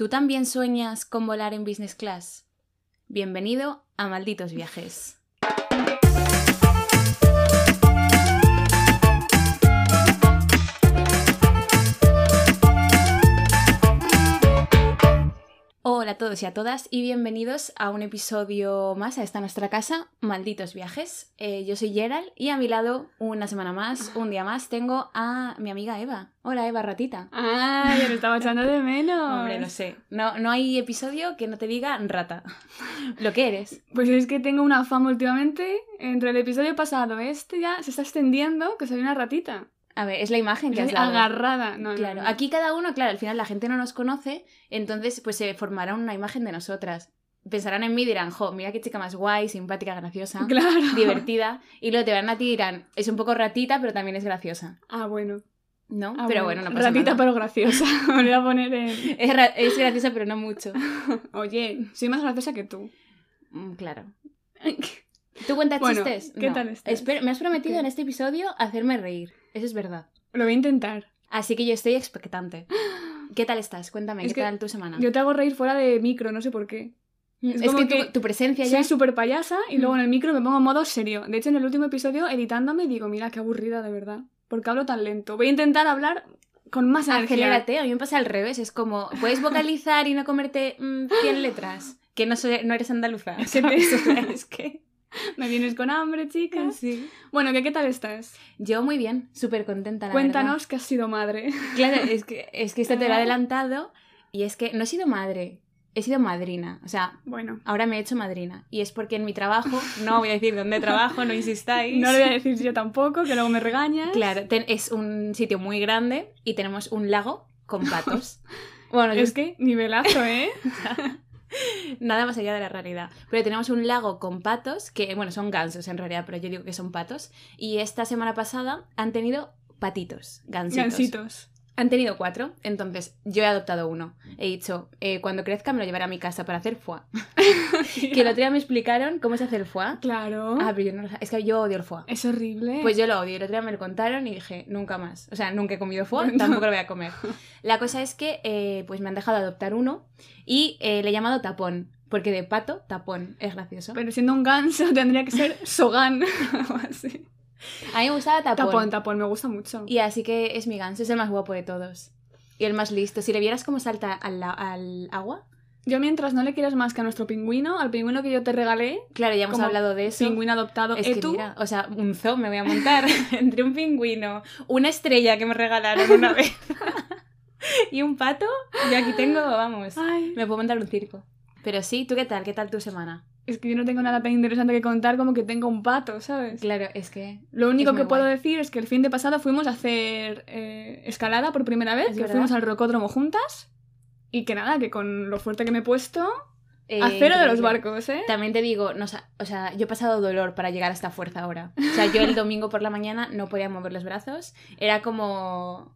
¿Tú también sueñas con volar en business class? Bienvenido a Malditos Viajes. Hola a todos y a todas y bienvenidos a un episodio más a esta nuestra casa, Malditos Viajes. Eh, yo soy Gerald y a mi lado, una semana más, un día más, tengo a mi amiga Eva. Hola Eva, ratita. ¡Ay, ya lo estaba echando de menos! Hombre, no sé. No, no hay episodio que no te diga rata. Lo que eres. Pues es que tengo una fama últimamente. Entre el episodio pasado este ya se está extendiendo que soy una ratita. A ver, es la imagen que has Soy dado. agarrada. No, Claro, no. aquí cada uno, claro, al final la gente no nos conoce, entonces pues se formará una imagen de nosotras. Pensarán en mí y dirán, jo, mira qué chica más guay, simpática, graciosa, Claro. divertida. Y luego te verán a ti y dirán, es un poco ratita, pero también es graciosa. Ah, bueno. ¿No? Ah, pero bueno, no pasa Ratita nada. pero graciosa. Me voy a poner en... Es, es graciosa, pero no mucho. Oye, soy más graciosa que tú. Mm, Claro. ¿Tú cuentas Bueno, chistes? ¿qué No. tal estás? Espero- me has prometido ¿Qué? en este episodio hacerme reír. Eso es verdad. Lo voy a intentar. Así que yo estoy expectante. ¿Qué tal estás? Cuéntame, Es ¿qué tal tu semana? Yo te hago reír fuera de micro, no sé por qué. Mm, es es, como que, tu, tu presencia ya... Soy súper payasa y luego Mm. en el micro me pongo en modo serio. De hecho, en el último episodio, editándome, digo, mira, qué aburrida de verdad. Porque hablo tan lento. Voy a intentar hablar con más energía. Acelérate, a mí me pasa al revés. Es como, ¿puedes vocalizar y no comerte mm, 100 letras? Que no, soy- no eres andaluza. Es que Me vienes con hambre, chicas. Sí. Bueno, ¿qué, qué tal estás? Yo muy bien, súper contenta, la Cuéntanos que has sido madre. Claro, es que, es que esto te lo he adelantado y es que no he sido madre, he sido madrina. O sea, Bueno, ahora me he hecho madrina. Y es porque en mi trabajo, no voy a decir dónde trabajo, no insistáis. no lo voy a decir yo tampoco, que luego me regañas. Claro, ten- es un sitio muy grande y tenemos un lago con patos. Bueno, yo Es que nivelazo, ¿eh? Nada más allá de la realidad. Pero tenemos un lago con patos, que bueno, son gansos en realidad, pero yo digo que son patos. Y esta semana pasada han tenido patitos, gansitos. Gansitos. Han tenido cuatro, entonces yo he adoptado uno. He dicho, eh, cuando crezca me lo llevaré a mi casa para hacer foie. que el otro día me explicaron cómo se hace el foie. Claro. Ah, pero yo no lo Es que yo odio el foie. Es horrible. Pues yo lo odio. El otro día me lo contaron y dije, nunca más. O sea, nunca he comido foie, tampoco lo voy a comer. La cosa es que eh, pues me han dejado adoptar uno y eh, le he llamado tapón. Porque de pato, tapón. Es gracioso. Pero siendo un ganso tendría que ser Sogan. o así. A mí me gustaba tapón. Tapón, tapón, me gusta mucho. Y así que es mi ganso, es el más guapo de todos. Y el más listo. Si le vieras cómo salta al, al agua. Yo mientras no le quieras más que a nuestro pingüino, al pingüino que yo te regalé, Claro, ya hemos Como hablado de eso. pingüino adoptado, Es que Etu, mira, o sea, un zoo me voy a montar entre un pingüino, una estrella que me regalaron una vez y un pato. Yo aquí tengo, vamos, Ay, me puedo montar un circo. Pero sí, ¿tú qué tal? ¿Qué tal tu semana? es que yo no tengo nada tan interesante que contar como que tengo un pato, ¿sabes? Claro, es que... Lo único que puedo guay. decir es que el fin de pasado fuimos a hacer eh, escalada por primera vez, Es que verdad. fuimos al rocódromo juntas. Y que nada, que con lo fuerte que me he puesto, eh, a cero de los barcos, ¿eh? También te digo, no, o sea, yo he pasado dolor para llegar a esta fuerza ahora. O sea, yo el domingo por la mañana no podía mover los brazos. Era como...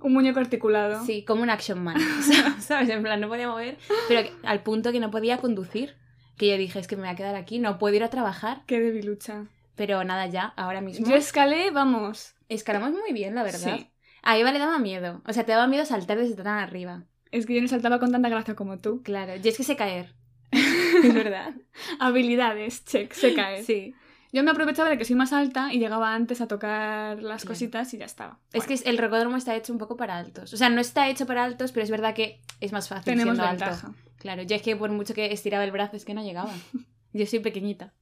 Un muñeco articulado. Sí, como un action man. ¿Sabes? En plan, no podía mover. Pero al punto que no podía conducir. Que yo dije, es que me voy a quedar aquí, no puedo ir a trabajar. Qué debilucha. Pero nada, ya, ahora mismo. Yo escalé, vamos. Escalamos muy bien, la verdad. Sí. A Eva le daba miedo. O sea, te daba miedo saltar desde tan arriba. Es que yo no saltaba con tanta gracia como tú. Claro, yo es que sé caer. es verdad. Habilidades, check, se cae. Sí. Yo me aprovechaba de que soy más alta y llegaba antes a tocar las cositas y ya estaba. Es que el rocódromo está hecho un poco para altos. O sea, no está hecho para altos, pero es verdad que es más fácil tenemos siendo ventaja. alto. Claro, yo es que por mucho que estiraba el brazo es que no llegaba. Yo soy pequeñita.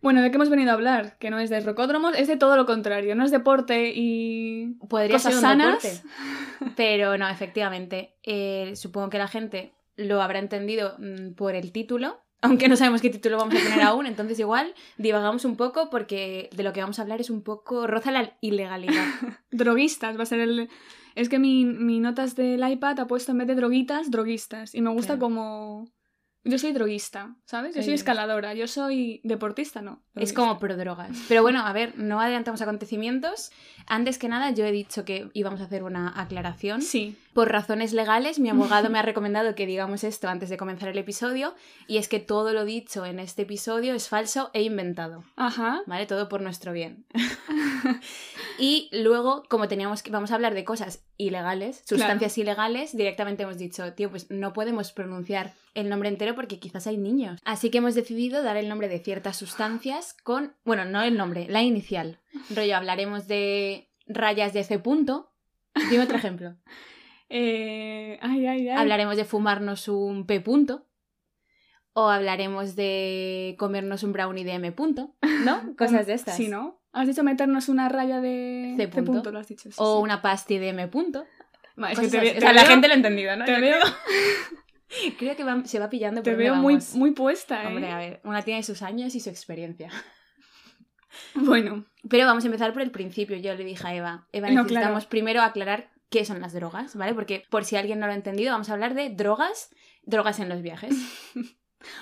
Bueno, ¿de qué hemos venido a hablar? Que no es de rocódromos, es de todo lo contrario. No es deporte y Podría cosas ser un sanas. deporte. Pero no, efectivamente. eh, supongo que la gente lo habrá entendido mm, por el título. Aunque no sabemos qué título vamos a poner aún, entonces igual divagamos un poco porque de lo que vamos a hablar es un poco roza la ilegalidad. Droguistas va a ser el... Es que mi, mi notas del iPad ha puesto en vez de droguitas, droguistas. Y me gusta Claro. como... Yo soy droguista, ¿sabes? Yo soy escaladora, yo soy deportista, no. Es como pro drogas. Pero bueno, a ver, no adelantamos acontecimientos. Antes que nada, yo he dicho que íbamos a hacer una aclaración. Sí, Por razones legales, mi abogado me ha recomendado que digamos esto antes de comenzar el episodio, y es que todo lo dicho en este episodio es falso e inventado. Ajá. ¿Vale? Todo por nuestro bien. y luego, como teníamos que, vamos a hablar de cosas ilegales, sustancias ilegales, directamente hemos dicho, tío, pues no podemos pronunciar el nombre entero porque quizás hay niños. Así que hemos decidido dar el nombre de ciertas sustancias con, bueno, no el nombre, la inicial. Rollo, hablaremos de rayas de C punto. Dime otro ejemplo. Eh, ay, ay, ay. Hablaremos de fumarnos un P punto. O hablaremos de comernos un brownie de M punto. ¿No? Cosas de estas. Sí, ¿no? Has dicho meternos una raya de C punto. lo has dicho. sí, O sí. una pasti de M punto. Vale, es que te, O sea, la veo- gente lo ha entendido, ¿no? te Yo veo, creo, creo que va- se va pillando te veo muy, muy puesta, ¿eh? Hombre, a ver, una tiene sus años y su experiencia. Bueno, Pero vamos a empezar por el principio. Yo le dije a Eva, Eva, No, necesitamos claro. primero aclarar qué son las drogas, ¿vale? Porque por si alguien no lo ha entendido, vamos a hablar de drogas, drogas en los viajes.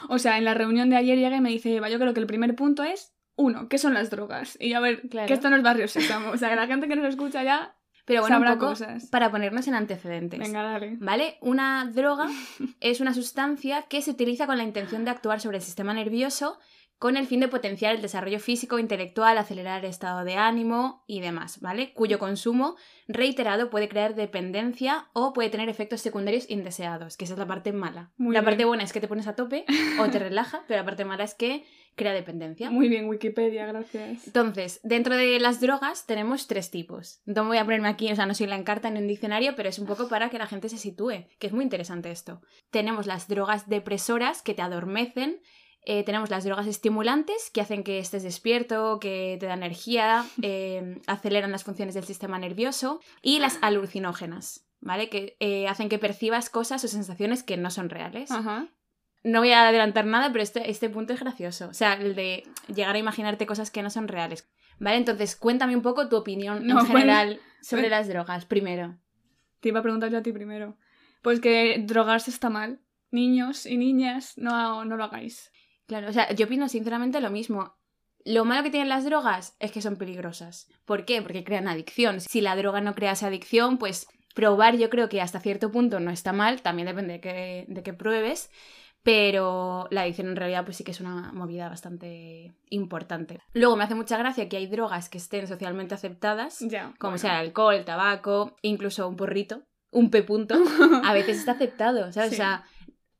o sea, en la reunión de ayer llegué y me dice yo creo que el primer punto es, uno, ¿qué son las drogas? Y a ver, Claro. que esto no es barrio sésamo. O sea, que la gente que nos escucha ya Pero bueno, un sabrá poco cosas. para ponernos en antecedentes. Venga, dale. ¿Vale? Una droga es una sustancia que se utiliza con la intención de actuar sobre el sistema nervioso con el fin de potenciar el desarrollo físico, intelectual, acelerar el estado de ánimo y demás, ¿vale? Cuyo consumo reiterado puede crear dependencia o puede tener efectos secundarios indeseados, que esa es la parte mala. Muy la bien. parte buena es que te pones a tope o te relaja, pero la parte mala es que crea dependencia. Muy bien, Wikipedia, gracias. Entonces, dentro de las drogas tenemos tres tipos. No voy a ponerme aquí, o sea, no soy la encarta en un diccionario, pero es un poco para que la gente se sitúe, que es muy interesante esto. Tenemos las drogas depresoras que te adormecen. Eh, tenemos las drogas estimulantes que hacen que estés despierto, que te da energía, eh, aceleran las funciones del sistema nervioso. Y las alucinógenas, ¿vale? Que eh, hacen que percibas cosas o sensaciones que no son reales. Ajá. No voy a adelantar nada, pero este, este punto es gracioso. O sea, el de llegar a imaginarte cosas que no son reales. Vale, entonces cuéntame un poco tu opinión No, en bueno, general sobre bueno. las drogas, primero. Te iba a preguntar yo a ti primero. Pues que drogarse está mal. Niños y niñas, no, no lo hagáis. Claro, o sea, yo opino sinceramente lo mismo. Lo malo que tienen las drogas es que son peligrosas. ¿Por qué? Porque crean adicción. Si la droga no crease adicción, pues probar yo creo que hasta cierto punto no está mal, también depende de que, de pruebes, pero la adicción en realidad pues sí que es una movida bastante importante. Luego me hace mucha gracia que hay drogas que estén socialmente aceptadas, Ya. como bueno. sea el alcohol, el tabaco, incluso un porrito, un P punto, a veces está aceptado, ¿sabes? Sí. O sea,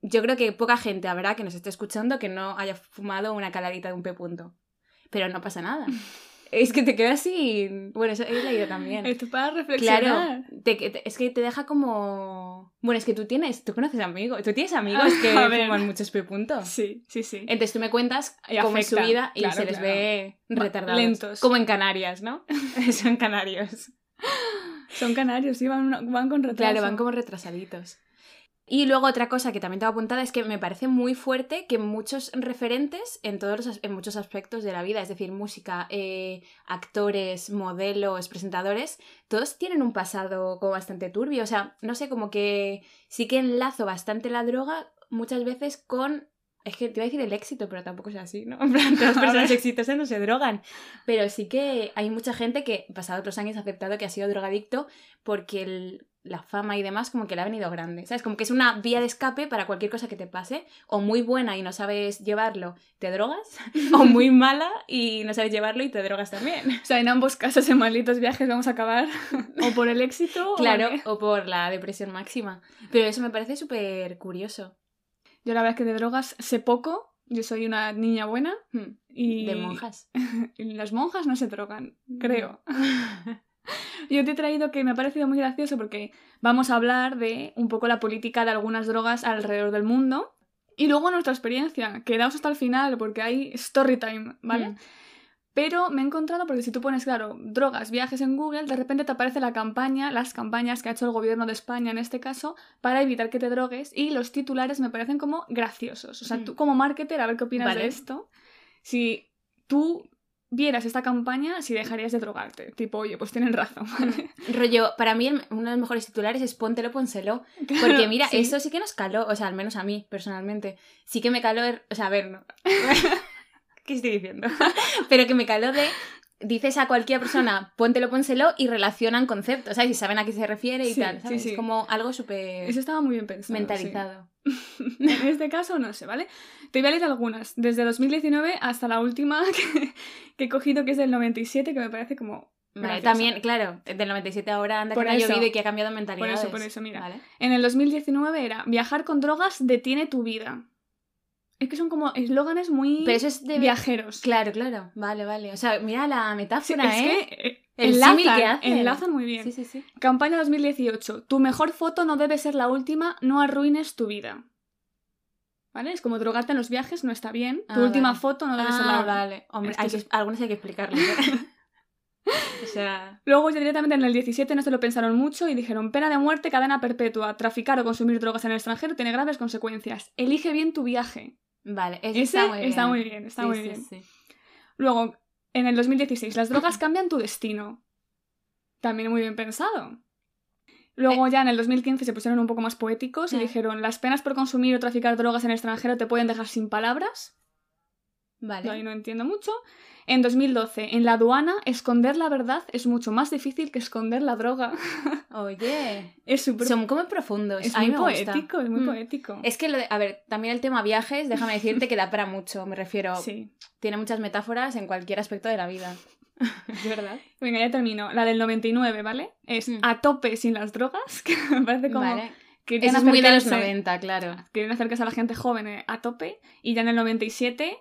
yo creo que poca gente habrá que nos esté escuchando que no haya fumado una caladita de un P punto. Pero no pasa nada. Es que te quedas sin... Bueno, eso he leído también. Esto es para reflexionar. Claro, te- te- es que te deja como... Bueno, es que tú tienes, tú conoces amigos, tú tienes amigos que fuman muchos P puntos. Sí, sí, sí. Entonces tú me cuentas Y cómo es su vida y claro, se les claro. ve retardados. lentos. Como en Canarias, ¿no? Son canarios. Son canarios, sí, van, van con retraso. Claro, van como retrasaditos. Y luego otra cosa que también tengo apuntada es que me parece muy fuerte que muchos referentes en todos los en muchos aspectos de la vida, es decir, música, eh, actores, modelos, presentadores, todos tienen un pasado como bastante turbio. O sea, no sé, como que sí que enlazo bastante la droga muchas veces con. Es que te iba a decir el éxito, pero tampoco es así, ¿no? En plan, todas las personas exitosas no se drogan. Pero sí que hay mucha gente que, pasados los años, ha aceptado que ha sido drogadicto porque el- la fama y demás como que le ha venido grande. ¿Sabes? Como que es una vía de escape para cualquier cosa que te pase. O muy buena y no sabes llevarlo, te drogas. o muy mala y no sabes llevarlo y te drogas también. O sea, en ambos casos, en malditos viajes, vamos a acabar o por el éxito o Claro, qué. o por la depresión máxima. Pero eso me parece súper curioso. Yo la verdad es que de drogas sé poco. Yo soy una niña buena Hmm, y... De monjas. las monjas no se drogan, creo. Yo te he traído que me ha parecido muy gracioso porque vamos a hablar de un poco la política de algunas drogas alrededor del mundo. Y luego nuestra experiencia. Quedaos hasta el final porque hay story time, ¿vale? Hmm. Pero me he encontrado, porque si tú pones, claro, drogas, viajes en Google, de repente te aparece la campaña, las campañas que ha hecho el gobierno de España en este caso, para evitar que te drogues, y los titulares me parecen como graciosos. O sea, Mm. tú como marketer, a ver qué opinas Vale. de esto. Si tú vieras esta campaña, si dejarías de drogarte. Tipo, oye, pues tienen razón. ¿vale? Rollo, para mí el- uno de los mejores titulares es póntelo, pónselo. Porque Claro, mira, sí. eso sí que nos caló, o sea, al menos a mí, personalmente. Sí que me caló, er- o sea, a ver, no. ¿Qué estoy diciendo? Pero que me caló de dices a cualquier persona, póntelo, pónselo, y relacionan conceptos, ¿sabes? Y saben a qué se refiere y Sí, tal, ¿sabes? sí. Es como algo súper Eso estaba muy bien pensado. mentalizado. en este caso no sé, ¿vale? Te voy a leer algunas, desde 2019 hasta la última que, que he cogido, que es del 97, que me parece como... Vale, también, claro, del 97 ahora anda Por que ha eso. llovido y que ha cambiado mentalidades. por eso, mira. Vale. En el 2019 era, viajar con drogas detiene tu vida. Es que son como eslóganes muy Pero eso es de viajeros. Claro, claro. Vale, vale. O sea, mira la Sí, metáfora, es ¿eh? que eh, El enlazan, símil que hacen. enlazan muy bien. Sí, sí, sí. Campaña 2018. Tu mejor foto no debe ser la última, no arruines tu vida. ¿Vale? Es como drogarte en los viajes no está bien. Tu Ah, última vale. foto no debe ser la Ah, última. vale. Hombre, hay que, algunos hay que explicarlo. ¿eh? o sea, Luego ya directamente en el 17 no se lo pensaron mucho y dijeron pena de muerte, cadena perpetua, traficar o consumir drogas en el extranjero tiene graves consecuencias. Elige bien tu viaje. vale. Ese, Ese está muy bien. está muy bien, está Sí, muy sí, bien. sí. Luego, en el 2016, las drogas cambian tu destino. También muy bien pensado. Luego ya en el 2015 se pusieron un poco más poéticos y Eh. dijeron las penas por consumir o traficar drogas en el extranjero te pueden dejar sin palabras. Vale. Yo ahí no entiendo mucho. En 2012, en la aduana, esconder la verdad es mucho más difícil que esconder la droga. Oye. Es súper... Son como profundos. Es A muy gusta. poético, es muy Mm. poético. Es que, lo de- a ver, también el tema viajes, déjame decirte que da para mucho. Me refiero, Sí, tiene muchas metáforas en cualquier aspecto de la vida. Es verdad. venga, ya termino. La del 99, ¿vale? Es Mm. a tope sin las drogas, que me parece como... Vale. querían Eso es muy de los acercarse- 90, claro. Quieren acercarse a la gente joven eh, a tope. Y ya en el 97,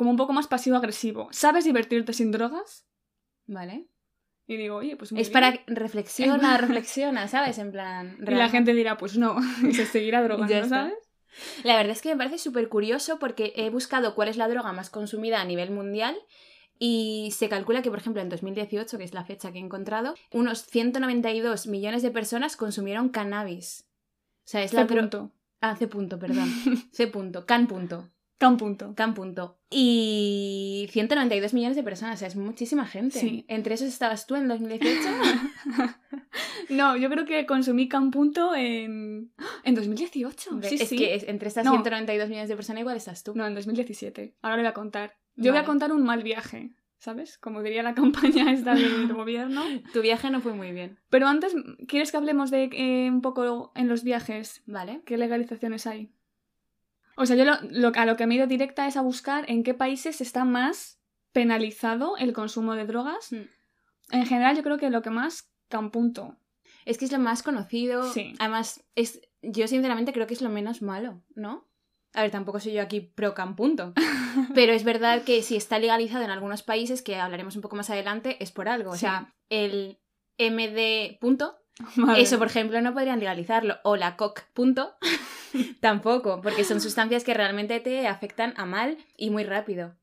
como un poco más pasivo-agresivo. ¿Sabes divertirte sin drogas? Vale. Y digo, oye, pues muy Es bien. para reflexiona, reflexiona, ¿sabes? En plan. Y la gente dirá, pues no, y se seguirá drogando. ¿sabes? La verdad es que me parece súper curioso porque he buscado cuál es la droga más consumida a nivel mundial y se calcula que, por ejemplo, en 2018, que es la fecha que he encontrado, unos 192 millones de personas consumieron cannabis. O sea, es la C punto. Ah, C punto, perdón. C punto, can punto, Can punto. can punto. Y 192 millones de personas, o sea, es muchísima gente. Sí. Entre esos estabas tú en 2018. No, yo creo que consumí Can punto en... En 2018. Sí, es sí. que es- entre estas No. 192 millones de personas igual estás tú. No, en 2017. Ahora le voy a contar. Yo voy a contar un mal viaje, ¿sabes? Como diría la campaña esta del gobierno. Tu viaje no fue muy bien. Pero antes, ¿quieres que hablemos de eh, un poco en los viajes? ¿Vale? ¿Qué legalizaciones hay? O sea, yo lo, lo- a lo que me he ido directa es a buscar en qué países está más penalizado el consumo de drogas. Mm. En general, yo creo que lo que más, Campunto. Es que es lo más conocido. Sí. Además, es, yo sinceramente creo que es lo menos malo, ¿no? A ver, tampoco soy yo aquí pro campunto. Pero es verdad que si está legalizado en algunos países, que hablaremos un poco más adelante, es por algo. O sea, el MD punto, Madre eso por ejemplo no podrían legalizarlo. O la COC punto, tampoco, porque son sustancias que realmente te afectan a mal y muy rápido.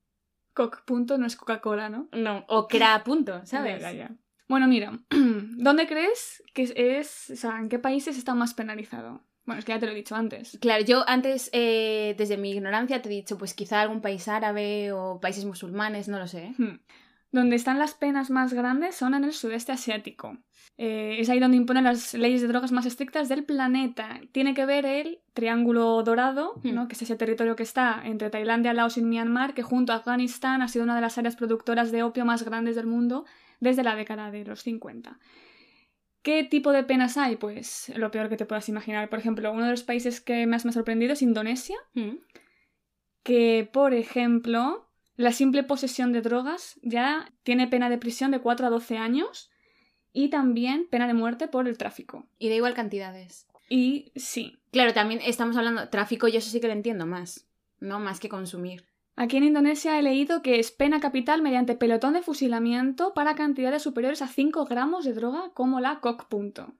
Coc punto no es Coca-Cola, ¿no? No, o CRA punto, ¿sabes? Ya. Bueno, mira, ¿dónde crees que es- o sea, en qué países está más penalizado? Bueno, es que ya te lo he dicho antes. Claro, yo antes, eh, desde mi ignorancia, te he dicho, pues quizá algún país árabe o países musulmanes, no lo sé. Hmm. Donde están las penas más grandes son en el sudeste asiático. Eh, es ahí donde imponen las leyes de drogas más estrictas del planeta. Tiene que ver el Triángulo Dorado, Hmm. ¿no? que es ese territorio que está entre Tailandia, Laos y Myanmar, que junto a Afganistán ha sido una de las áreas productoras de opio más grandes del mundo desde la década de los 50. ¿Qué tipo de penas hay? Pues lo peor que te puedas imaginar. Por ejemplo, uno de los países que más me ha sorprendido es Indonesia, Mm. que, por ejemplo, la simple posesión de drogas ya tiene pena de prisión de 4 a 12 años y también pena de muerte por el tráfico. Y da igual cantidades. Y sí, Claro, también estamos hablando tráfico, yo eso sí que lo entiendo más, ¿no? Más que consumir. aquí en Indonesia he leído que es pena capital mediante pelotón de fusilamiento para cantidades superiores a 5 gramos de droga como la coc punto.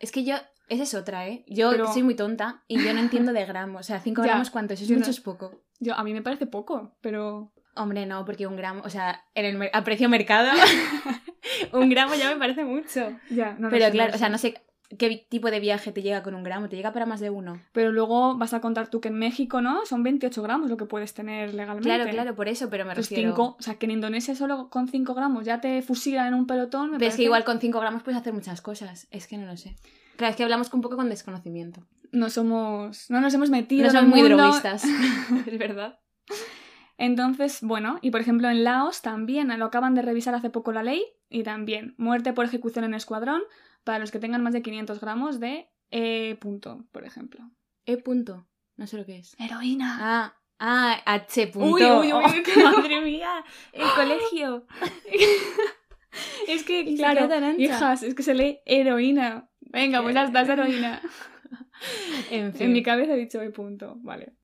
Es que yo, esa es otra, ¿eh? Yo Pero- soy muy tonta y yo no entiendo de gramos. O sea, 5 Ya, gramos, ¿cuánto? Eso es yo no- mucho, es poco. Yo, a mí me parece poco, pero... Hombre, no, porque un gramo, o sea, en el a precio mercado, un gramo ya me parece mucho. Ya, no Pero sé, claro, o sea, no sé qué tipo de viaje te llega con un gramo, te llega para más de uno. Pero luego vas a contar tú que en México, ¿no? Son 28 gramos lo que puedes tener legalmente. Claro, claro, por eso, pero me Pues refiero... cinco, o sea, que en Indonesia solo con 5 gramos ya te fusilan en un pelotón. me Pero es que igual con 5 gramos puedes hacer muchas cosas. Es que no lo sé. Claro, es que hablamos un poco con desconocimiento. no somos. No nos hemos metido No en el somos muy mundo. droguistas. es verdad. Entonces, bueno, y por ejemplo en Laos también lo acaban de revisar hace poco la ley y también muerte por ejecución en escuadrón para los que tengan más de 500 gramos de E punto, por ejemplo. E punto. No sé lo que es. Heroína. Ah, ah, H punto. Uy, uy, uy, Oh, madre mía, el colegio. Es que, Y claro, hijas, es que se lee heroína. Venga, pues ya está, es heroína. En fin. En mi cabeza he dicho E punto, vale.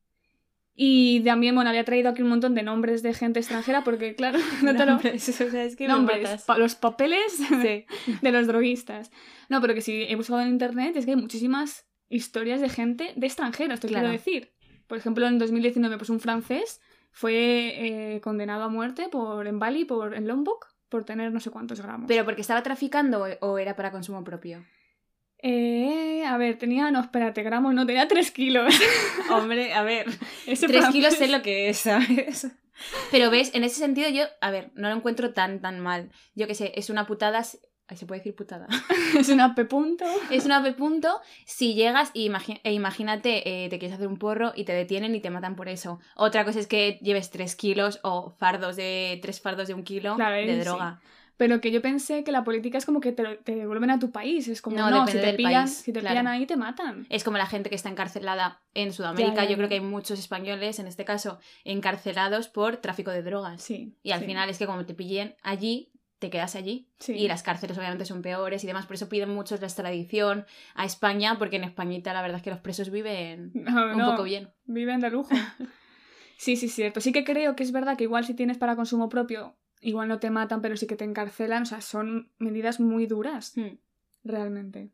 Y también, bueno, había traído aquí un montón de nombres de gente extranjera porque, claro, no te lo... Nombres, o sea, es que me Nombres, pa- los papeles Sí. de los droguistas. No, pero que si he buscado en internet es que hay muchísimas historias de gente de extranjeros, te Claro. quiero decir. Por ejemplo, en 2019, pues un francés fue eh, condenado a muerte por en Bali, por en Lombok, por tener no sé cuántos gramos. ¿Pero porque estaba traficando o era para consumo propio? Eh, a ver, tenía, no, espérate, gramos, no, tenía 3 kilos. Hombre, a ver. Tres francés- kilos sé lo que es, ¿sabes? Pero ves, en ese sentido yo, a ver, no lo encuentro tan, tan mal. Yo qué sé, es una putada... Ay, ¿Se puede decir putada? es una P punto. Es una P punto si llegas y e imagínate, eh, te quieres hacer un porro y te detienen y te matan por eso. Otra cosa es que lleves tres kilos o fardos de tres fardos de un kilo Claro, de sí. Pero que yo pensé que la política es como que te, te devuelven a tu país. Es como, No, no, si te pillan, país, si te claro. pillan ahí te matan. Es como la gente que está encarcelada en Sudamérica. Ya, ya, Yo creo que hay muchos españoles, en este caso, encarcelados por tráfico de drogas. Sí. Y al sí, final es que como te pillen allí, te quedas allí. sí. Y las cárceles obviamente son peores y demás. Por eso piden mucho la extradición a España, porque en Españita la verdad es que los presos viven No, un no, poco bien. Viven de lujo. sí, sí, cierto. Sí que creo que es verdad que igual si tienes para consumo propio, igual no te matan, pero sí que te encarcelan. O sea, son medidas muy duras, Hmm. realmente.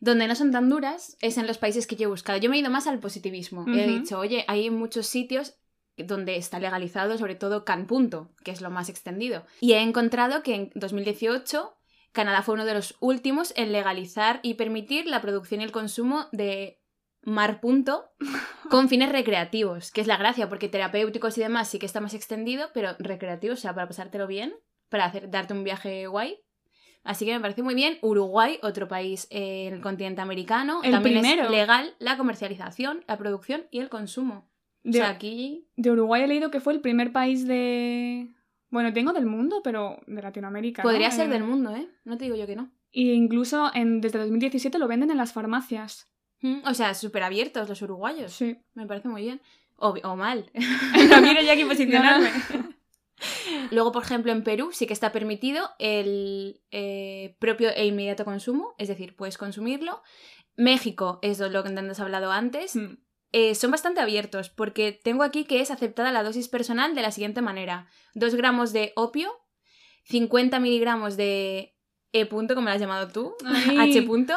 Donde no son tan duras es en los países que yo he buscado. Yo me he ido más al positivismo. He dicho, oye, hay muchos sitios donde está legalizado, sobre todo Canpunto, que es lo más extendido. Y he encontrado que en 2018 Canadá fue uno de los últimos en legalizar y permitir la producción y el consumo de marpunto con fines recreativos, que es la gracia, porque terapéuticos y demás sí que está más extendido, pero recreativos, o sea, para pasártelo bien, para hacer, darte un viaje guay. Así que me parece muy bien. Uruguay, otro país eh, en el continente americano, El también primero. es legal la comercialización, la producción y el consumo. O De, sea, aquí de Uruguay he leído que fue el primer país de... Bueno, tengo del mundo, pero de Latinoamérica. ¿no? podría ser Eh, del mundo, ¿eh? No te digo yo que no. Y incluso en, desde 2017 lo venden en las farmacias. Mm, O sea, súper abiertos los uruguayos. Sí. Me parece muy bien. O, o mal. no quiero ya aquí posicionarme. Luego, por ejemplo, en Perú sí que está permitido el eh, propio e inmediato consumo, es decir, puedes consumirlo. México es lo que has hablado antes. Mm. Eh, son bastante abiertos porque tengo aquí que es aceptada la dosis personal de la siguiente manera. 2 gramos de opio, 50 miligramos de E punto, como lo has llamado tú, Ay. H punto,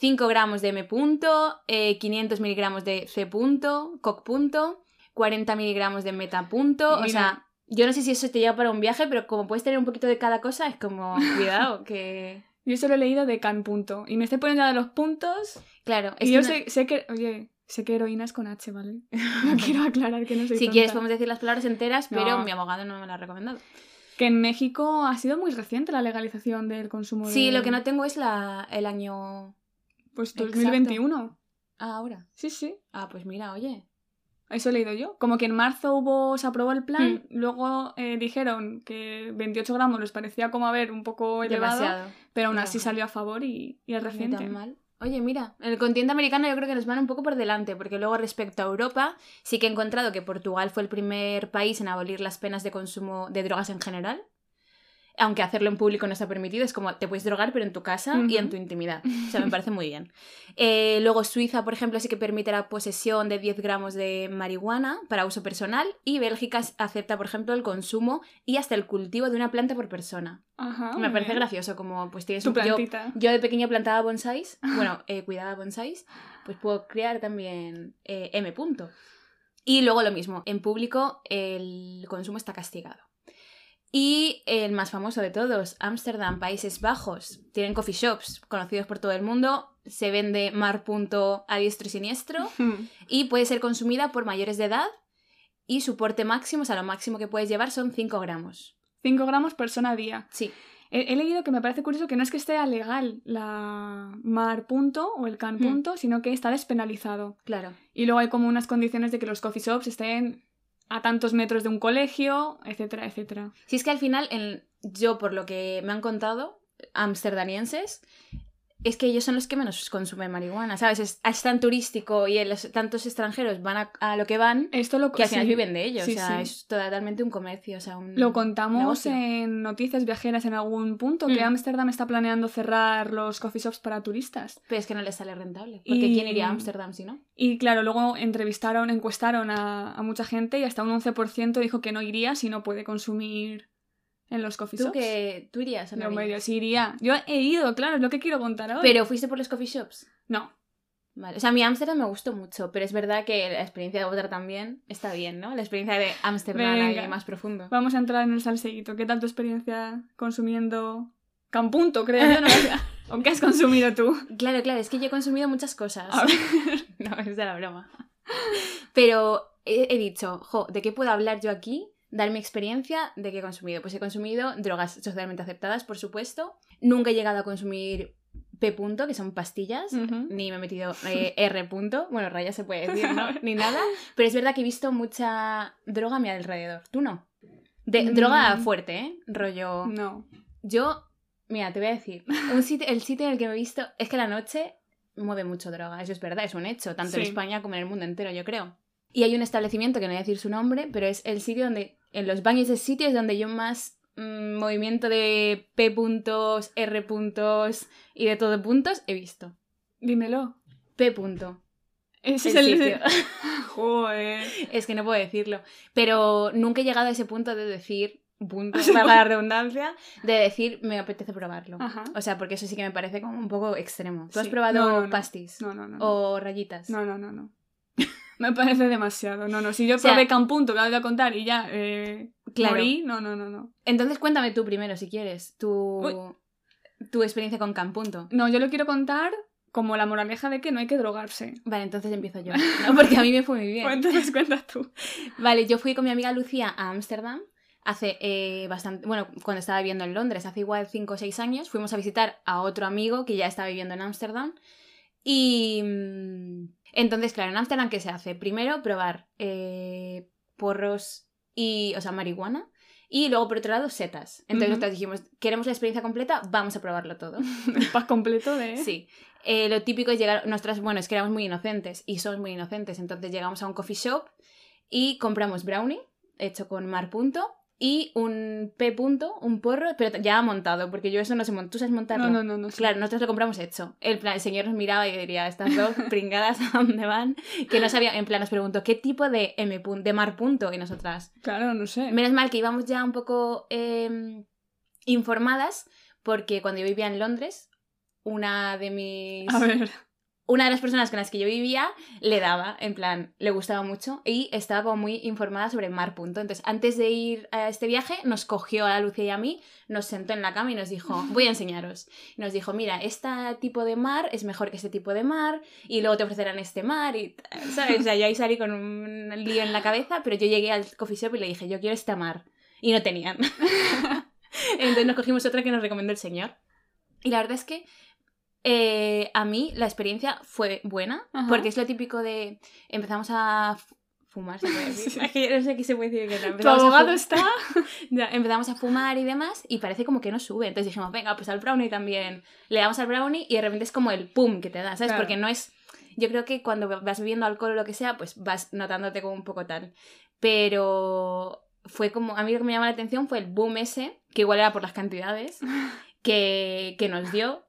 5 gramos de M punto, eh, 500 miligramos de C punto, COC punto, 40 miligramos de Meta punto, o sea... Yo no sé si eso te lleva para un viaje, pero como puedes tener un poquito de cada cosa, es como, cuidado, que... Yo solo he leído de can punto. Y me estoy poniendo a los puntos. Claro, es y yo sé, sé que... Oye, sé que heroína es con H, ¿vale? No quiero aclarar que no soy si tonta. quieres podemos decir las palabras enteras, pero No. mi abogado no me lo ha recomendado. Que en México ha sido muy reciente la legalización del consumo de... Sí, lo que no tengo es la, el año... Pues Exacto. 2021. Ah, ahora. Sí, sí. Ah, pues mira, oye. Eso he leído yo. Como que en marzo hubo, se aprobó el plan, Hmm. luego eh, dijeron que 28 gramos les parecía como a ver un poco elevado, Demasiado. pero aún así salió a favor y, y es reciente. tan mal. Oye, mira, en el continente americano yo creo que nos van un poco por delante, porque luego respecto a Europa, sí que he encontrado que Portugal fue el primer país en abolir las penas de consumo de drogas en general. Aunque hacerlo en público no está permitido, es como te puedes drogar, pero en tu casa y en tu intimidad. O sea, me parece muy bien. Eh, luego Suiza, por ejemplo, sí que permite la posesión de 10 gramos de marihuana para uso personal. Y Bélgica acepta, por ejemplo, el consumo y hasta el cultivo de una planta por persona. Ajá, me parece bien. gracioso, como pues tienes Tu un... yo- plantita. yo de pequeña plantaba bonsáis, bueno, eh, cuidaba bonsáis, pues puedo crear también eh, M punto. Y luego lo mismo, en público el consumo está castigado. Y el más famoso de todos, Ámsterdam, Países Bajos, tienen coffee shops conocidos por todo el mundo, se vende mar punto a diestro y siniestro Hmm. y puede ser consumida por mayores de edad y su porte máximo, o sea, lo máximo que puedes llevar son 5 gramos. 5 gramos persona a día. Sí, He, he leído que me parece curioso que no es que esté legal la mar punto o el can punto, sino que está despenalizado. claro. Y luego hay como unas condiciones de que los coffee shops estén a tantos metros de un colegio, etcétera, etcétera. Si es que al final, yo por lo que me han contado, amsterdanienses, es que ellos son los que menos consumen marihuana, ¿sabes? Es, es tan turístico y los, tantos extranjeros van a, a lo que van Esto lo que al final sí, viven de ello. sí, o sea, sí. es totalmente un comercio. O sea, un Lo contamos negocio. en Noticias Viajeras en algún punto, que Mm. Ámsterdam está planeando cerrar los coffee shops para turistas. Pero es que no les sale rentable. Porque Y- ¿quién iría a Ámsterdam si no? Y claro, luego entrevistaron, encuestaron a, a mucha gente y hasta un 11% dijo que no iría si no puede consumir en los coffee ¿Tú, shops. que, ¿Tú irías o no Yo, sí iría. Yo he ido, claro, es lo que quiero contar ahora. Pero fuiste por los coffee shops. No, Vale. O sea, a mí Ámsterdam me gustó mucho, pero es verdad que la experiencia de otra también está bien, ¿no? La experiencia de Ámsterdam ahí más profundo. vamos a entrar en el salseíto. ¿Qué tal tu experiencia consumiendo Campunto, creo? No. ¿O qué has consumido tú? Claro, claro, es que yo he consumido muchas cosas. A ver. no, es de la broma. Pero he, he dicho, jo, ¿de qué puedo hablar yo aquí? Dar mi experiencia de qué he consumido. Pues he consumido drogas socialmente aceptadas, por supuesto. Nunca he llegado a consumir P. punto, que son pastillas. Ni me he metido eh, R. punto. Bueno, raya se puede decir, ¿no? Ni nada. Pero es verdad que he visto mucha droga a mi alrededor. ¿Tú no? De, Mm. Droga fuerte, ¿eh? Rollo. No. Yo, mira, te voy a decir, un sitio, el sitio en el que me he visto es que la noche mueve mucho droga, eso es verdad, es un hecho, tanto en. España como en el mundo entero, yo creo. Y hay un establecimiento que no voy a decir su nombre, pero es el sitio donde, en los baños de sitios donde yo más mm, movimiento de P puntos, R puntos y de todo puntos he visto. Dímelo. P punto. Ese es el sitio. Joder. Es que no puedo decirlo. Pero nunca he llegado a ese punto de decir, punto, para la redundancia, de decir, me apetece probarlo. Ajá. O sea, porque eso sí que me parece como un poco extremo. ¿Tú has probado No, no, no. pastis? No, no, no. no. ¿O rayitas? No, no, no, no. Me parece demasiado. No, no. Si yo O sea- probé Campunto, que acabo de contar, y ya eh, Claro. morí, no, no, no, no. Entonces cuéntame tú primero, si quieres, tu, Uy. tu experiencia con Campunto. No, yo lo quiero contar como la moraleja de que no hay que drogarse. Vale, entonces empiezo yo. ¿no? Porque a mí me fue muy bien. Pues entonces cuentas tú. Vale, yo fui con mi amiga Lucía a Ámsterdam hace eh, bastante, bueno, cuando estaba viviendo en Londres, hace igual 5 o 6 años, fuimos a visitar a otro amigo que ya estaba viviendo en Ámsterdam. Y mm, entonces, claro, en Ámsterdam, ¿qué se hace? Primero, probar eh, porros y, o sea, marihuana. Y luego, por otro lado, setas. Entonces, Ujú. nosotros dijimos, queremos la experiencia completa, vamos a probarlo todo. El pack completo de... Sí. Eh, lo típico es llegar, nuestras, bueno, es que éramos muy inocentes y somos muy inocentes, entonces llegamos a un coffee shop y compramos brownie hecho con mar punto y un P punto, un porro, pero ya montado, porque yo eso no sé montar. ¿Tú sabes montarlo? No, no, no, no. sí. Claro, nosotros lo compramos hecho. El, plan- el señor nos miraba y diría, estas dos pringadas, ¿a dónde van? Que no sabía, en plan nos preguntó, ¿qué tipo de M punto, de mar punto? Y nosotras, Claro, no sé. Menos mal que íbamos ya un poco eh, informadas, porque cuando yo vivía en Londres, una de mis. A ver. Una de las personas con las que yo vivía le daba, en plan, le gustaba mucho y estaba como muy informada sobre Mar Punto. Entonces, antes de ir a este viaje, nos cogió a Lucia y a mí, nos sentó en la cama y nos dijo, voy a enseñaros. Y nos dijo, mira, este tipo de mar es mejor que este tipo de mar y luego te ofrecerán este mar y, ¿sabes? O sea, yo ahí salí con un lío en la cabeza, pero yo llegué al coffee shop y le dije, yo quiero este mar. Y no tenían. Entonces nos cogimos otra que nos recomendó el señor. Y la verdad es que eh, a mí la experiencia fue buena, Ajá. porque es lo típico de empezamos a fu- fumar, se puede decir. Sí. Es que yo no sé qué se puede decir. que no. Tu abogado está... ya, empezamos a fumar y demás y parece como que no sube. Entonces dijimos, venga, pues al brownie también. Le damos al brownie y de repente es como el pum que te da, ¿sabes? Claro. Porque no es... Yo creo que cuando vas bebiendo alcohol o lo que sea, pues vas notándote como un poco tal. Pero fue como... A mí lo que me llamó la atención fue el boom ese, que igual era por las cantidades, que, que nos dio.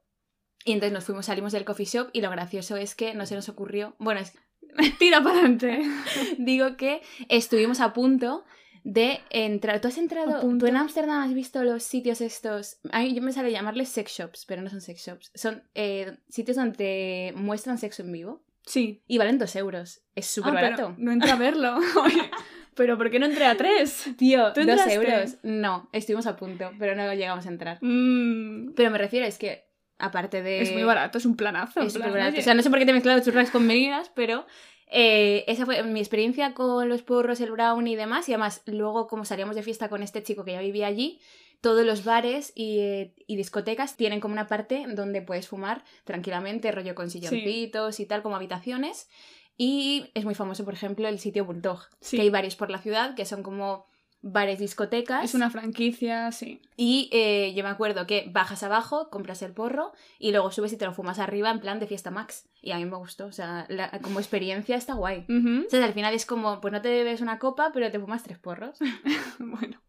Y entonces nos fuimos, salimos del coffee shop y lo gracioso es que no se nos ocurrió... Bueno, es Tira para adelante. digo que estuvimos a punto de entrar. ¿Tú has entrado? ¿Tú en Ámsterdam has visto los sitios estos? A mí yo me sale llamarles sex shops, pero no son sex shops. Son eh, sitios donde muestran sexo en vivo. Sí. Y valen dos euros. Es súper Ah, barato. pero no entré a verlo. Oye, pero ¿por qué no entré a tres? Tío, ¿Tú dos entraste? euros. No, estuvimos a punto, pero no llegamos a entrar. Mm, Pero me refiero, es que aparte de... es muy barato, es un planazo. Es plan, barato. O sea, no sé por qué te he mezclado churras con merinas, pero eh, esa fue mi experiencia con los porros, el brownie y demás. Y además, luego, como salíamos de fiesta con este chico que ya vivía allí, todos los bares y, eh, y discotecas tienen como una parte donde puedes fumar tranquilamente, rollo con silloncitos y tal, como habitaciones. Y es muy famoso, por ejemplo, el sitio Bulldog, Sí. que hay varios por la ciudad, que son como bares discotecas. Es una franquicia, sí. Y eh, yo me acuerdo que bajas abajo, compras el porro y luego subes y te lo fumas arriba en plan de fiesta max. Y a mí me gustó, o sea, la- como experiencia está guay. O sea, al final es como, pues no te bebes una copa, pero te fumas tres porros. Bueno,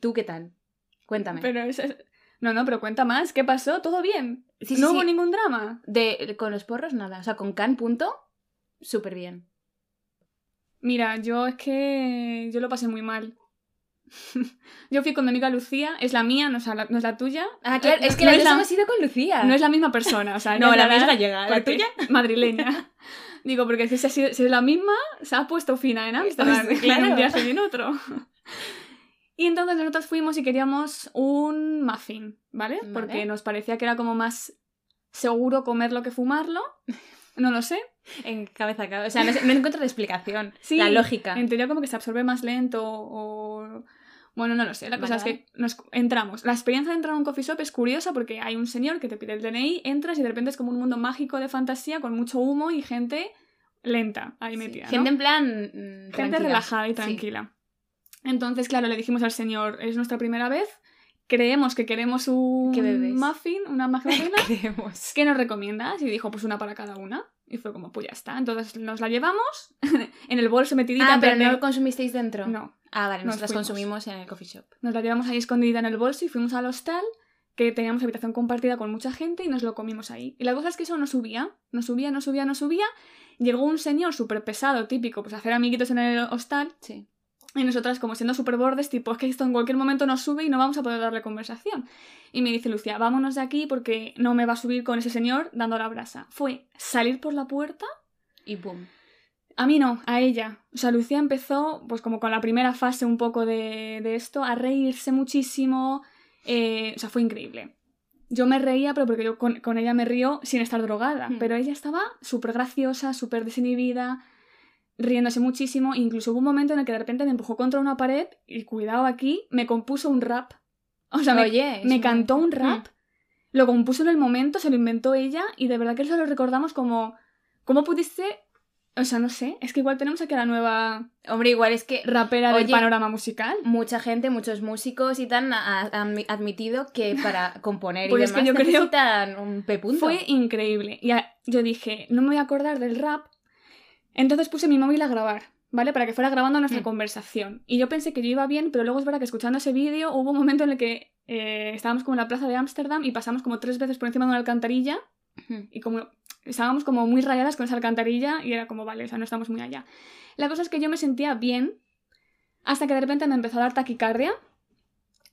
¿Tú qué tal? Cuéntame. pero es... es- No, no, pero cuenta más. ¿Qué pasó? ¿Todo bien? Sí, ¿No sí. hubo ningún drama? De, con los porros, nada. O sea, con can, punto, súper bien. Mira, yo es que yo lo pasé muy mal. yo fui con mi amiga Lucía, es la mía, no es la, no es la tuya. Ah, claro, Eh, es que no las es la- hemos ido con Lucía. No es la misma persona, o sea, No, la mía es gallega. ¿La tuya? Madrileña. Digo, porque si es, así- si es la misma, se ha puesto fina en Ámsterdam. Pues, claro. En un viaje y en otro. Y entonces nosotros fuimos y queríamos un muffin, ¿vale? Vale. Porque nos parecía que era como más seguro comerlo que fumarlo. No lo sé. En cabeza a cabeza. O sea, no, no encuentro la explicación. Sí, la lógica. En teoría como que se absorbe más lento o... Bueno, no lo sé. La cosa Vale, es que nos entramos. La experiencia de entrar a un coffee shop es curiosa porque hay un señor que te pide el DNI, entras y de repente es como un mundo mágico de fantasía con mucho humo y gente lenta ahí Sí. metida. ¿no? Gente en plan. mm, Gente tranquila. relajada y Sí. tranquila. Entonces, claro, le dijimos al señor, es nuestra primera vez, creemos que queremos un muffin, una magdalena. ¿qué nos recomiendas? Y dijo, pues una para cada una. Y fue como, pues ya está. Entonces nos la llevamos en el bolso metidita. Ah, pero no lo consumisteis dentro. No, Ah, vale, Nos nosotras fuimos. consumimos en el coffee shop. nos la llevamos ahí escondida en el bolso y fuimos al hostal, que teníamos habitación compartida con mucha gente y nos lo comimos ahí. Y la cosa es que eso no subía, no subía, no subía, no subía. Llegó un señor súper pesado, típico, pues a hacer amiguitos en el hostal. Sí. Y nosotras, como siendo súper bordes, tipo, es que esto en cualquier momento nos sube y no vamos a poder darle conversación. Y me dice Lucía, vámonos de aquí porque no me va a subir con ese señor dando la brasa. Fue salir por la puerta. Y boom. A mí no, a ella. O sea, Lucía empezó, pues como con la primera fase un poco de, de esto, a reírse muchísimo. eh, o sea, fue increíble. Yo me reía, pero porque yo con, con ella me río sin estar drogada. Hmm. Pero ella estaba súper graciosa, súper desinhibida, riéndose muchísimo. Incluso hubo un momento en el que de repente me empujó contra una pared y, cuidado aquí, me compuso un rap. O sea, me, Oye, me muy- cantó un Mm. rap. Lo compuso en el momento, se lo inventó ella y de verdad que eso lo recordamos como... ¿Cómo pudiste...? O sea, no sé, es que igual tenemos aquí a la nueva Hombre, igual es que rapera del Oye, panorama musical. mucha gente, muchos músicos y tal han admitido que para componer Pues y es que demás yo creo- necesitan un P punto. Fue increíble. Y a- yo dije, no me voy a acordar del rap. Entonces puse mi móvil a grabar, ¿vale? Para que fuera grabando nuestra Mm. conversación. Y yo pensé que yo iba bien, pero luego es verdad que escuchando ese vídeo hubo un momento en el que eh, estábamos como en la plaza de Ámsterdam y pasamos como tres veces por encima de una alcantarilla y como estábamos como muy rayadas con esa alcantarilla y era como, vale, o sea, no estamos muy allá. La cosa es que yo me sentía bien hasta que de repente me empezó a dar taquicardia,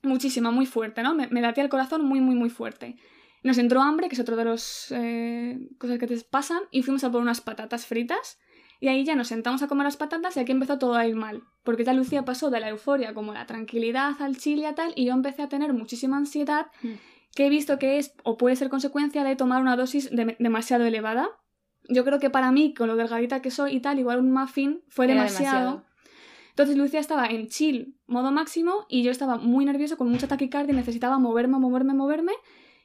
muchísima, muy fuerte, ¿no? Me, me latía el corazón muy, muy, muy fuerte. Nos entró hambre, que es otro de las cosas que te pasan, y fuimos a por unas patatas fritas. Y ahí ya nos sentamos a comer las patatas y aquí empezó todo a ir mal. Porque ya Lucía pasó de la euforia como la tranquilidad al chile a tal, y yo empecé a tener muchísima ansiedad Mm. que he visto que es o puede ser consecuencia de tomar una dosis de- demasiado elevada. Yo creo que para mí, con lo delgadita que soy y tal, igual un muffin fue Era demasiado. Entonces Lucía estaba en chill, modo máximo, y yo estaba muy nervioso, con mucha taquicardia, y necesitaba moverme, moverme, moverme,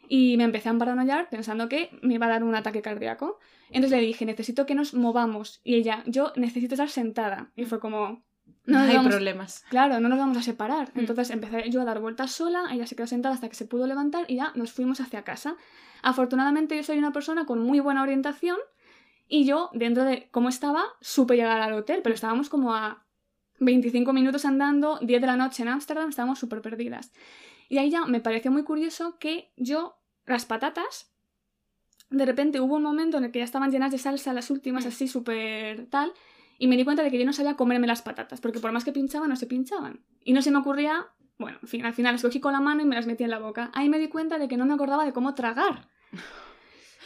y me empecé a embaranollar pensando que me iba a dar un ataque cardíaco. Entonces le dije, necesito que nos movamos. Y ella, yo necesito estar sentada. Y fue como... No hay vamos- problemas. Claro, no nos vamos a separar. Mm. Entonces empecé yo a dar vueltas sola, ella se quedó sentada hasta que se pudo levantar y ya nos fuimos hacia casa. Afortunadamente yo soy una persona con muy buena orientación y yo, dentro de cómo estaba, supe llegar al hotel, pero estábamos como a 25 minutos andando, 10 de la noche en Ámsterdam, estábamos súper perdidas. Y ahí ya me pareció muy curioso que yo, las patatas, de repente hubo un momento en el que ya estaban llenas de salsa, las últimas Mm. así súper tal, y me di cuenta de que yo no sabía comerme las patatas, porque por más que pinchaba, no se pinchaban. Y no se me ocurría, bueno, en fin, al final las cogí con la mano y me las metí en la boca. Ahí me di cuenta de que no me acordaba de cómo tragar.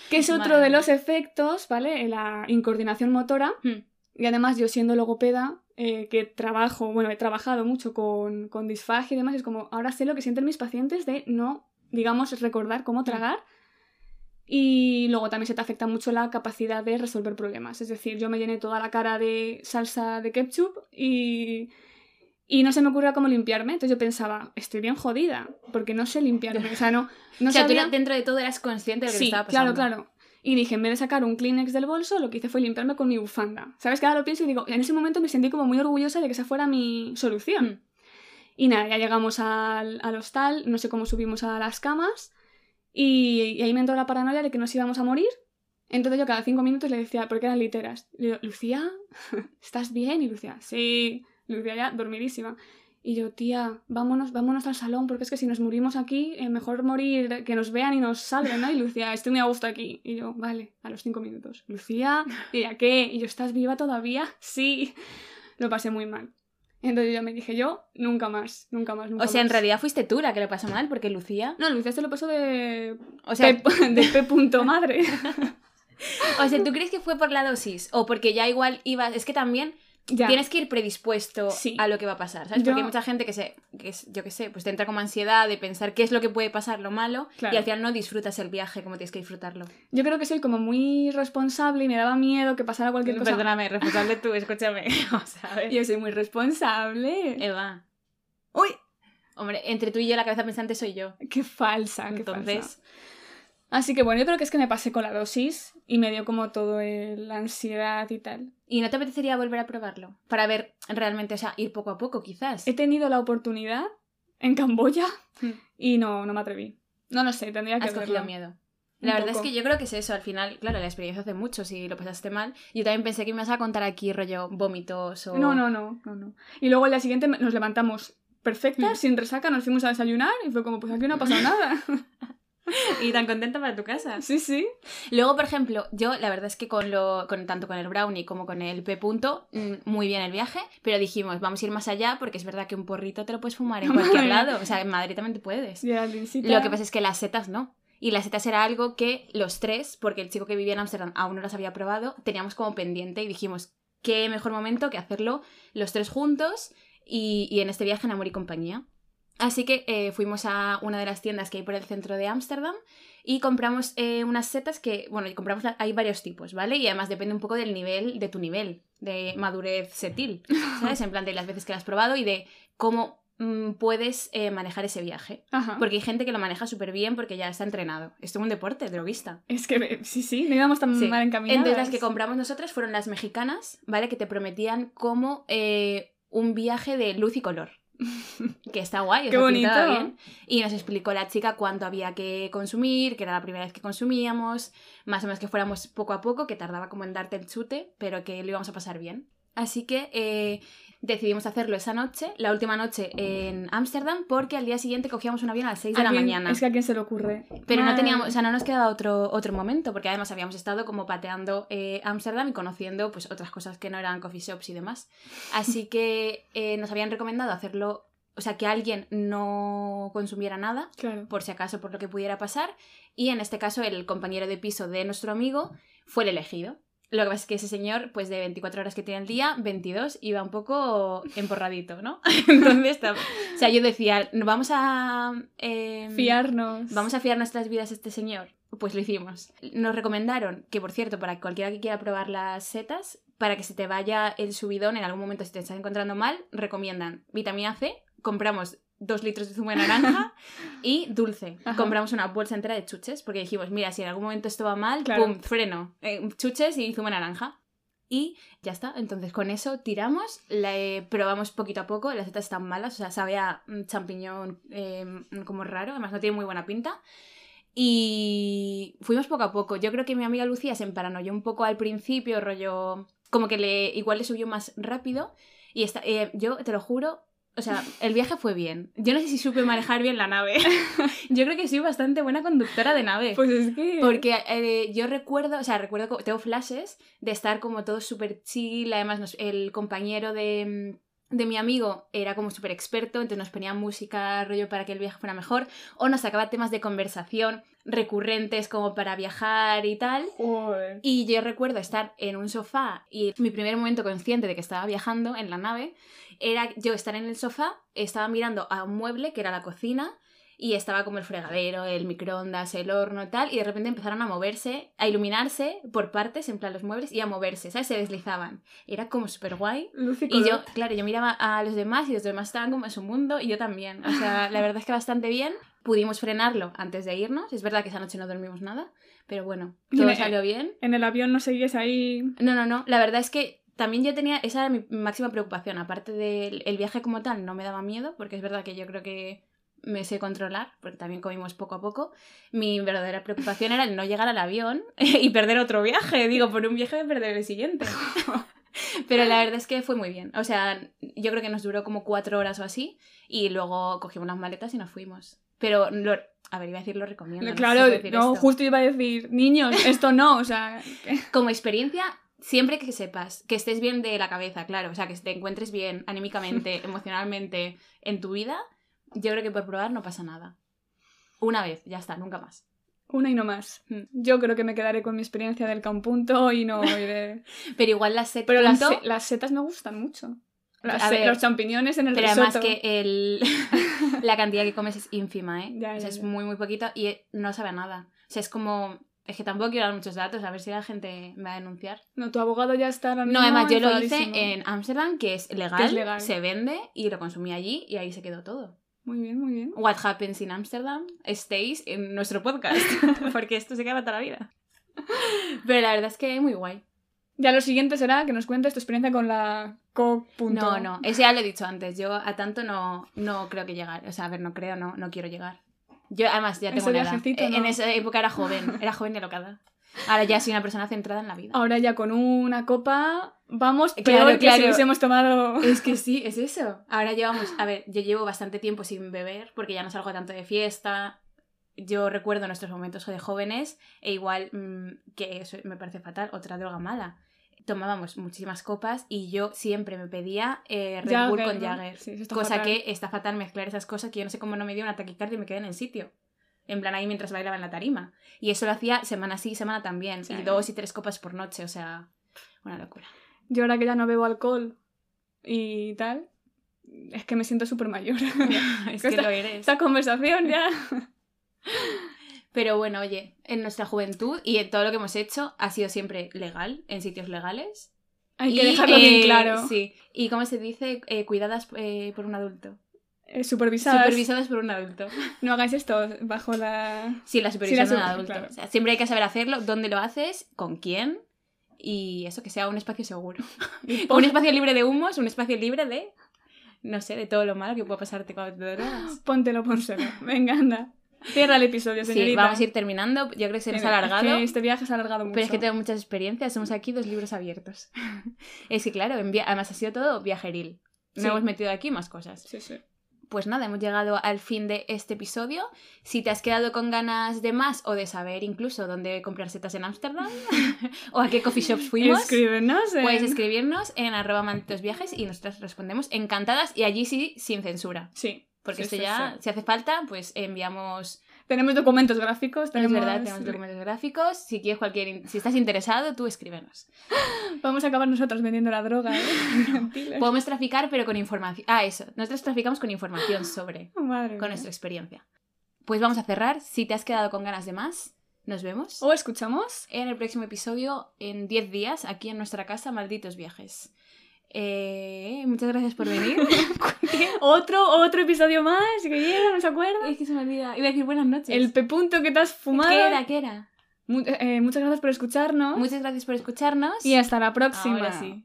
Que es otro Madre de los efectos, ¿vale? La incoordinación motora. Hmm. Y además yo siendo logopeda, eh, que trabajo, bueno, he trabajado mucho con, con disfagia y demás, es como, ahora sé lo que sienten mis pacientes de no, digamos, recordar cómo tragar. Y luego también se te afecta mucho la capacidad de resolver problemas. Es decir, yo me llené toda la cara de salsa de ketchup y, y no se me ocurría cómo limpiarme. Entonces yo pensaba, estoy bien jodida, porque no sé limpiarme. O sea, no, no o sea, tú sabía- dentro de todo eras consciente de lo que te sí, estaba claro, pasando. claro. Y dije, en vez de sacar un Kleenex del bolso, lo que hice fue limpiarme con mi bufanda. ¿Sabes? Que ahora lo pienso y digo, en ese momento me sentí como muy orgullosa de que esa fuera mi solución. Mm. Y nada, ya llegamos al, al hostal, no sé cómo subimos a las camas. Y, y ahí me entró la paranoia de que nos íbamos a morir. Entonces yo cada cinco minutos le decía, porque eran literas, le digo, Lucía, ¿estás bien? Y Lucía, sí. Lucía ya dormidísima. Y yo, tía, vámonos, vámonos al salón, porque es que si nos morimos aquí, eh, mejor morir que nos vean y nos salven, ¿no? Y Lucía, estoy muy a gusto aquí. Y yo, vale, a los cinco minutos. Lucía, y ella, ¿qué? Y yo, ¿estás viva todavía? Sí. Lo pasé muy mal. Entonces yo me dije, yo, nunca más, nunca más, nunca O sea, en más. realidad fuiste tú la que lo pasó mal, porque Lucía. No, Lucía se lo pasó de... O sea, P- de P. punto madre. o sea, ¿tú crees que fue por la dosis? O porque ya igual ibas. Es que también ya. tienes que ir predispuesto Sí. a lo que va a pasar, ¿sabes? Yo- Porque hay mucha gente que se. Que es- yo qué sé, pues te entra como ansiedad de pensar qué es lo que puede pasar, lo malo. Claro. Y al final no disfrutas el viaje como tienes que disfrutarlo. Yo creo que soy como muy responsable y me daba miedo que pasara cualquier cosa. Perdóname, responsable tú, escúchame. Vamos a ver. Yo soy muy responsable. Eva. Uy, Hombre, entre tú y yo la cabeza pensante soy yo. qué falsa, qué falsa. Así que bueno, yo creo que es que me pasé con la dosis y me dio como todo el- la ansiedad y tal. ¿y no te apetecería volver a probarlo? Para ver realmente, o sea, ir poco a poco, quizás. He tenido la oportunidad en Camboya Hmm. y no, no me atreví. No lo sé, tendría que Has cogido verlo. miedo. Un La verdad es que yo creo que es eso, al final, claro, la experiencia hace mucho, si lo pasaste mal. Yo también pensé que me ibas a contar aquí rollo vómitos o... No, no, no, no, no. Y luego el día siguiente nos levantamos perfectas, Hmm. sin resaca, nos fuimos a desayunar y fue como, pues aquí no ha pasado nada. Y tan contenta para tu casa. sí, sí. Luego, por ejemplo, yo la verdad es que con lo, con, tanto con el brownie como con el P punto, mm, muy bien el viaje, pero dijimos, vamos a ir más allá porque es verdad que un porrito te lo puedes fumar en cualquier lado. O sea, en Madrid también te puedes. Lo que pasa es que las setas no. Y las setas era algo que los tres, porque el chico que vivía en Ámsterdam aún no las había probado, teníamos como pendiente y dijimos, qué mejor momento que hacerlo los tres juntos y, y en este viaje en Amor y Compañía. Así que eh, fuimos a una de las tiendas que hay por el centro de Ámsterdam y compramos eh, unas setas que, bueno, y compramos, la- hay varios tipos, ¿vale? Y además depende un poco del nivel, de tu nivel de madurez setil, ¿sabes? En plan de las veces que las has probado y de cómo mm, puedes eh, manejar ese viaje. Ajá. Porque hay gente que lo maneja súper bien porque ya está entrenado. Esto es un deporte, droguista. Es que sí, sí, no íbamos tan Sí. mal encaminadas. Entonces las que compramos nosotras fueron las mexicanas, ¿vale? Que te prometían como eh, un viaje de luz y color. Que está guay, o Qué sea, bonito. bien. Y nos explicó la chica cuánto había que consumir, que era la primera vez que consumíamos, más o menos que fuéramos poco a poco, que tardaba como en darte el chute, pero que lo íbamos a pasar bien. Así que eh, decidimos hacerlo esa noche, la última noche en Ámsterdam, porque al día siguiente cogíamos un avión a las 6 de ¿A la quién- mañana. Es que a quién se le ocurre. Pero no teníamos, o sea, no nos quedaba otro, otro momento, porque además habíamos estado como pateando eh, Ámsterdam y conociendo pues otras cosas que no eran coffee shops y demás. Así que eh, nos habían recomendado hacerlo, o sea, que alguien no consumiera nada, Claro. por si acaso, por lo que pudiera pasar, y en este caso el compañero de piso de nuestro amigo fue el elegido. Lo que pasa es que ese señor, pues de 24 horas que tiene el día, 22, iba un poco emporradito, ¿no? Entonces, o sea, yo decía, vamos a... eh, Fiarnos. Vamos a fiar nuestras vidas a este señor. Pues lo hicimos. Nos recomendaron, que por cierto, para cualquiera que quiera probar las setas, para que se te vaya el subidón en algún momento si te estás encontrando mal, recomiendan vitamina C, compramos dos litros de zumo de naranja y dulce. Ajá. Compramos una bolsa entera de chuches porque dijimos, mira, si en algún momento esto va mal, Claro. pum, freno, eh, chuches y zumo de naranja. Y ya está, entonces con eso tiramos, la, eh, probamos poquito a poco, las setas están malas, o sea, sabe a mm, champiñón eh, como raro, además no tiene muy buena pinta. Y fuimos poco a poco. Yo creo que mi amiga Lucía se emparanoyó un poco al principio, rollo. Como que le igual le subió más rápido. Y esta, eh, yo te lo juro, o sea, el viaje fue bien. Yo no sé si supe manejar bien la nave. yo creo que soy bastante buena conductora de nave. Pues es que. Porque eh, yo recuerdo, o sea, recuerdo, tengo flashes de estar como todo súper chill, además nos- el compañero de, mm, de mi amigo era como súper experto, entonces nos ponía música, rollo para que el viaje fuera mejor, o nos sacaba temas de conversación recurrentes como para viajar y tal. Joder. Y yo recuerdo estar en un sofá y mi primer momento consciente de que estaba viajando en la nave era yo estar en el sofá, estaba mirando a un mueble que era la cocina y estaba como el fregadero, el microondas, el horno y tal, y de repente empezaron a moverse, a iluminarse por partes, en plan los muebles, y a moverse, ¿sabes? Se deslizaban. Era como súper guay. Y yo, claro, yo miraba a los demás y los demás estaban como en su mundo y yo también. O sea, la verdad es que bastante bien. Pudimos frenarlo antes de irnos. Es verdad que esa noche no dormimos nada, Pero bueno, todo en- salió bien. En el avión no seguías ahí. No, no, no. La verdad es que también yo tenía, esa era mi máxima preocupación. Aparte del el viaje como tal, no me daba miedo, porque es verdad que yo creo que me sé controlar, porque también comimos poco a poco. Mi verdadera preocupación era el no llegar al avión y perder otro viaje. Digo, por un viaje de perder el siguiente. Pero la verdad es que fue muy bien. O sea, yo creo que nos duró como cuatro horas o así y luego cogimos las maletas y nos fuimos. Pero, lo- a ver, iba a decir lo recomiendo. no sé claro, decir no, justo iba a decir, niños, esto no, o sea. que- Como experiencia, siempre que sepas que estés bien de la cabeza, claro, o sea, que te encuentres bien anímicamente, emocionalmente en tu vida, yo creo que por probar no pasa nada. Una vez, ya está, nunca más. Una y no más. Mm. Yo creo que me quedaré con mi experiencia del campunto y no iré. Pero igual las set Pero las, las setas me gustan mucho. Las ver, los champiñones en el Pero además risotto. que el... la cantidad que comes es ínfima, ¿eh? Ya, o sea, ya, es ya. muy, muy poquito y no sabe a nada. O sea, es como... Es que tampoco quiero dar muchos datos, a ver si la gente me va a denunciar. No, tu abogado ya está No, además yo lo hice en Ámsterdam, que es legal, Que es legal. se vende y lo consumí allí y ahí se quedó todo. Muy bien, muy bien. What Happens in Amsterdam stays en nuestro podcast, porque esto se queda para toda la vida. Pero la verdad es que muy guay. Ya lo siguiente será que nos cuentes tu experiencia con la co. No, no, eso ya lo he dicho antes. Yo a tanto no, no creo que llegar. O sea, a ver, no creo, no, no quiero llegar. Yo además ya tengo una edad. En no. esa época era joven, era joven y alocada. Ahora ya soy una persona centrada en la vida. Ahora ya con una copa vamos Claro, peor si claro. hubiésemos tomado... Es que sí, es eso. Ahora llevamos, a ver, yo llevo bastante tiempo sin beber porque ya no salgo tanto de fiesta. Yo recuerdo nuestros momentos de jóvenes e igual mm, que eso me parece fatal, otra droga mala. Tomábamos muchísimas copas y yo siempre me pedía eh, Red Bull con. Jagger. Sí, Cosa fatal. que está fatal mezclar esas cosas que yo no sé cómo no me dio una taquicardia y me quedé en el sitio. En plan ahí mientras bailaba en la tarima. Y eso lo hacía semana sí, semana también. Sí. Y dos y tres copas por noche, o sea, una locura. Yo ahora que ya no bebo alcohol y tal, es que me siento súper mayor. es Que que esta- lo eres. Esta conversación ya... Pero bueno, oye, en nuestra juventud y en todo lo que hemos hecho ha sido siempre legal, en sitios legales. Hay Y, que dejarlo bien eh, claro. Sí. Y como se dice, Eh, cuidadas eh, por un adulto. Supervisadas. Supervisadas por un adulto. No hagáis esto bajo la... Sí, la supervisión Sí, de un adulto. claro. O sea, siempre hay que saber hacerlo, dónde lo haces, con quién y eso, que sea un espacio seguro. un espacio libre de humos, un espacio libre de, no sé, de todo lo malo que puede pasarte cuando te drogas. Póntelo, pónselo. Venga, anda. Cierra el episodio, Sí, señorita. vamos a ir terminando. Yo creo que se nos ha Es alargado. que este viaje se ha alargado mucho. Pero es que tengo muchas experiencias, somos aquí dos libros abiertos. es que claro, además ha sido todo viajeril. No Sí. hemos metido aquí más cosas. Sí, sí. Pues nada, hemos llegado al fin de este episodio. Si te has quedado con ganas de más o de saber incluso dónde comprar setas en Ámsterdam o a qué coffee shops fuimos, Escríbenos en... puedes escribirnos en arroba malditos viajes y nosotras respondemos encantadas y allí sí sin censura. Sí. Porque Sí, esto ya, si hace falta, pues enviamos Tenemos documentos gráficos, Es tenemos... verdad, tenemos documentos gráficos. Si quieres cualquier, si estás interesado, tú escríbenos. Vamos a acabar nosotros vendiendo la droga, ¿eh? Podemos traficar, pero con información. Ah, eso. Nosotros traficamos con información sobre, Madre con mía. nuestra experiencia. Pues vamos a cerrar. Si te has quedado con ganas de más, nos vemos O escuchamos. en el próximo episodio en 10 días, aquí en nuestra casa, Malditos Viajes. Eh, muchas gracias por venir. Otro, otro episodio más, que llega, ¿no se acuerda? es que se me olvida. Iba a decir buenas noches. El pepunto que te has fumado. ¿Qué era? ¿Qué era? Mu- eh, muchas gracias por escucharnos. Muchas gracias por escucharnos. Y hasta la próxima. Ahora sí.